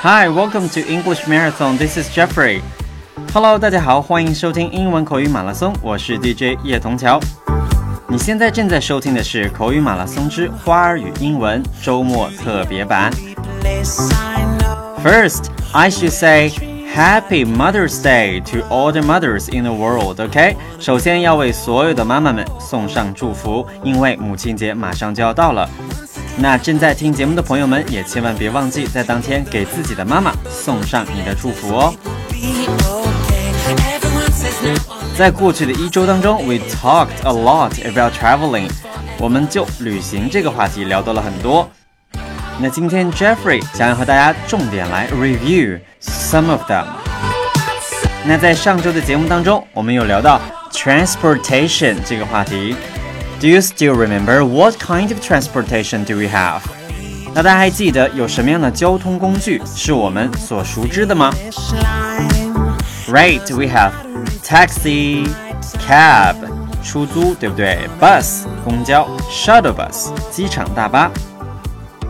Hi, welcome to English Marathon. This is Jeffrey. Hello，大家好，欢迎收听英文口语马拉松，我是 DJ 叶童桥。你现在正在收听的是口语马拉松之花儿与英文周末特别版。First, I should say Happy Mother's Day to all the mothers in the world. OK，首先要为所有的妈妈们送上祝福，因为母亲节马上就要到了。那正在听节目的朋友们，也千万别忘记在当天给自己的妈妈送上你的祝福哦。在过去的一周当中，we talked a lot about traveling，我们就旅行这个话题聊到了很多。那今天 Jeffrey 想要和大家重点来 review some of them。那在上周的节目当中，我们有聊到 transportation 这个话题。Do you still remember what kind of transportation do we have？那大家还记得有什么样的交通工具是我们所熟知的吗？Right, we have taxi, cab，出租，对不对？Bus，公交；shuttle bus，机场大巴。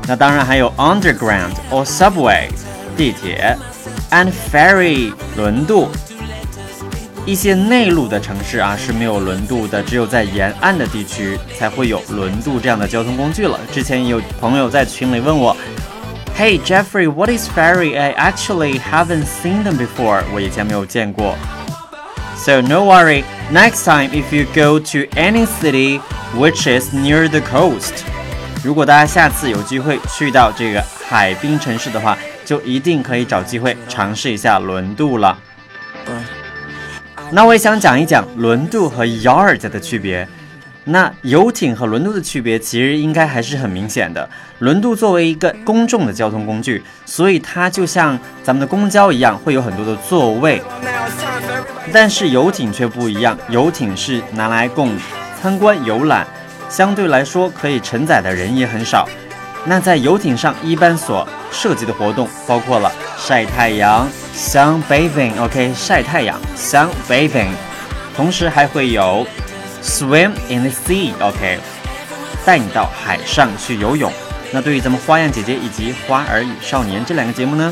那当然还有 underground or subway，地铁；and ferry，轮渡。 一些内陆的城市啊是没有轮渡的，只有在沿岸的地区才会有轮渡这样的交通工具了。之前有朋友在群里问我，Hey Jeffrey, what is ferry? I actually haven't seen them before. 我以前没有见过。So no worry, next time if you go to any city which is near the coast，如果大家下次有机会去到这个海滨城市的话，就一定可以找机会尝试一下轮渡了。那我也想讲一讲轮渡和 yard 的区别。那游艇和轮渡的区别其实应该还是很明显的。轮渡作为一个公众的交通工具，所以它就像咱们的公交一样，会有很多的座位。但是游艇却不一样，游艇是拿来供参观游览，相对来说可以承载的人也很少。那在游艇上一般所涉及的活动包括了晒太阳。Sunbathing，OK，晒太阳，sunbathing，同时还会有 swim in the sea，OK，带你到海上去游泳。那对于咱们花样姐姐以及花儿与少年这两个节目呢，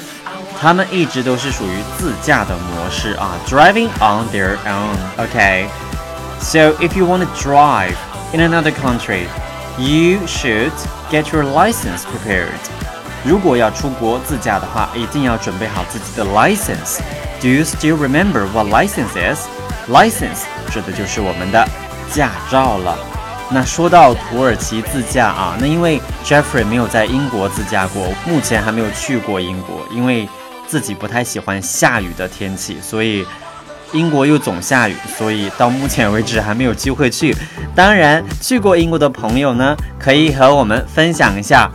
他们一直都是属于自驾的模式啊，driving on their own，OK。So if you want to drive in another country, you should get your license prepared. 如果要出国自驾的话，一定要准备好自己的 license。Do you still remember what license is? License 指的就是我们的驾照了。那说到土耳其自驾啊，那因为 Jeffrey 没有在英国自驾过，目前还没有去过英国，因为自己不太喜欢下雨的天气，所以英国又总下雨，所以到目前为止还没有机会去。当然，去过英国的朋友呢，可以和我们分享一下。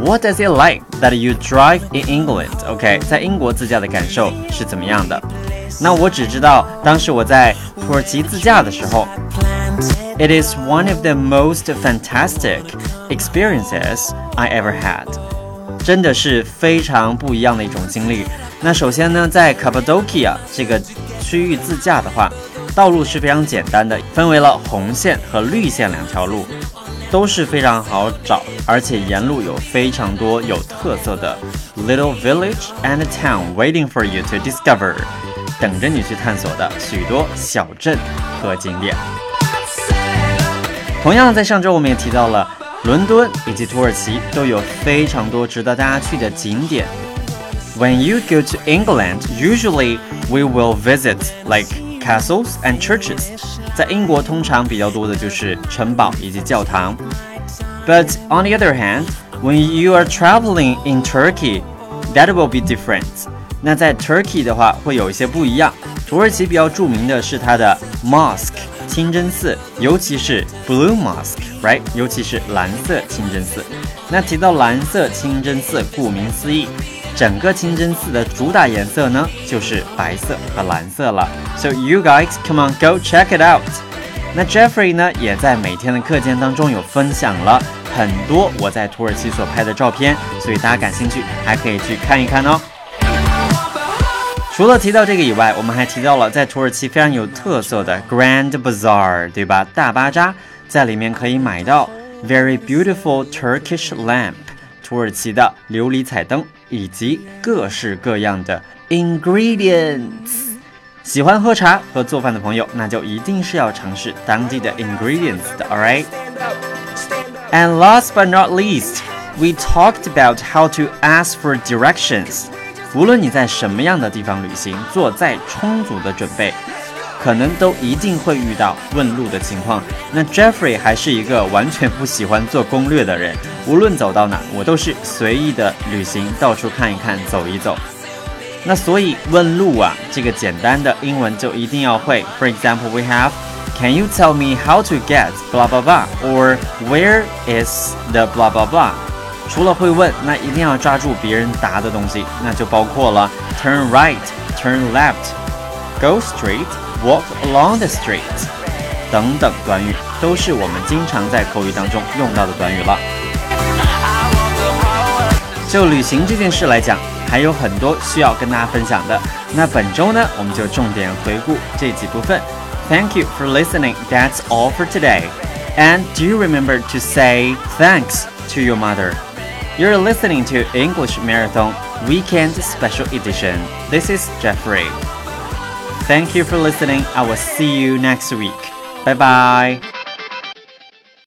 What does it like that you drive in England? OK，在英国自驾的感受是怎么样的？那我只知道，当时我在土耳其自驾的时候，It is one of the most fantastic experiences I ever had，真的是非常不一样的一种经历。那首先呢，在 Cappadocia 这个区域自驾的话，道路是非常简单的，分为了红线和绿线两条路。都是非常好找，而且沿路有非常多有特色的 little village and town waiting for you to discover，等着你去探索的许多小镇和景点。同样，在上周我们也提到了伦敦以及土耳其都有非常多值得大家去的景点。When you go to England, usually we will visit like castles and churches. 在英国通常比较多的就是城堡以及教堂。But on the other hand, when you are traveling in Turkey, that will be different. 那在 Turkey 的话会有一些不一样。土耳其比较着名的是它的 mosque 清真寺，尤其是 blue mosque，right？尤其是蓝色清真寺。那提到蓝色清真寺，顾名思义。 整个清真寺的主打颜色呢，就是白色和蓝色了。So you guys, come on, go check it out. 那 Jeffrey 呢，也在每天的课件当中有分享了很多我在土耳其所拍的照片，所以大家感兴趣还可以去看一看哦。除了提到这个以外，我们还提到了在土耳其非常有特色的 Grand Bazaar，对吧？大巴扎在里面可以买到 very beautiful Turkish lamp。土耳其的琉璃彩灯以及各式各样的 ingredients。喜欢喝茶和做饭的朋友，那就一定是要尝试当地的 ingredients 的，all right。And last but not least, we talked about how to ask for directions. 无论你在什么样的地方旅行，做再充足的准备，可能都一定会遇到问路的情况。那 Jeffrey 还是一个完全不喜欢做攻略的人，无论走到哪，我都是随意的旅行，到处看一看，走一走。那所以问路啊，这个简单的英文就一定要会。For example, we have Can you tell me how to get blah blah blah or where is the blah blah blah？除了会问，那一定要抓住别人答的东西，那就包括了 turn right, turn left, go straight, walk along the street 等等短语，都是我们经常在口语当中用到的短语了。就旅行这件事来讲。还有很多需要跟大家分享的。那本周呢，我们就重点回顾这几部分。Thank you for listening. That's all for today. And do remember to say thanks to your mother. You're listening to English Marathon Weekend Special Edition. This is Jeffrey. Thank you for listening. I will see you next week. Bye bye.